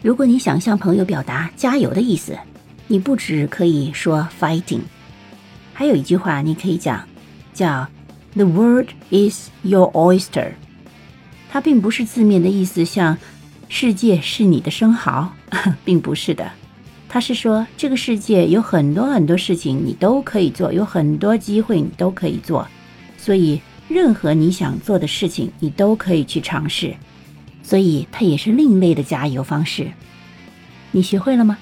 如果你想向朋友表达加油的意思，你不只可以说 fighting，还有一句话你可以讲，叫 The world is your oyster。它并不是字面的意思，像世界是你的生蚝，并不是的。它是说这个世界有很多很多事情你都可以做，有很多机会你都可以做，所以任何你想做的事情你都可以去尝试。所以它也是另类的加油方式。你学会了吗？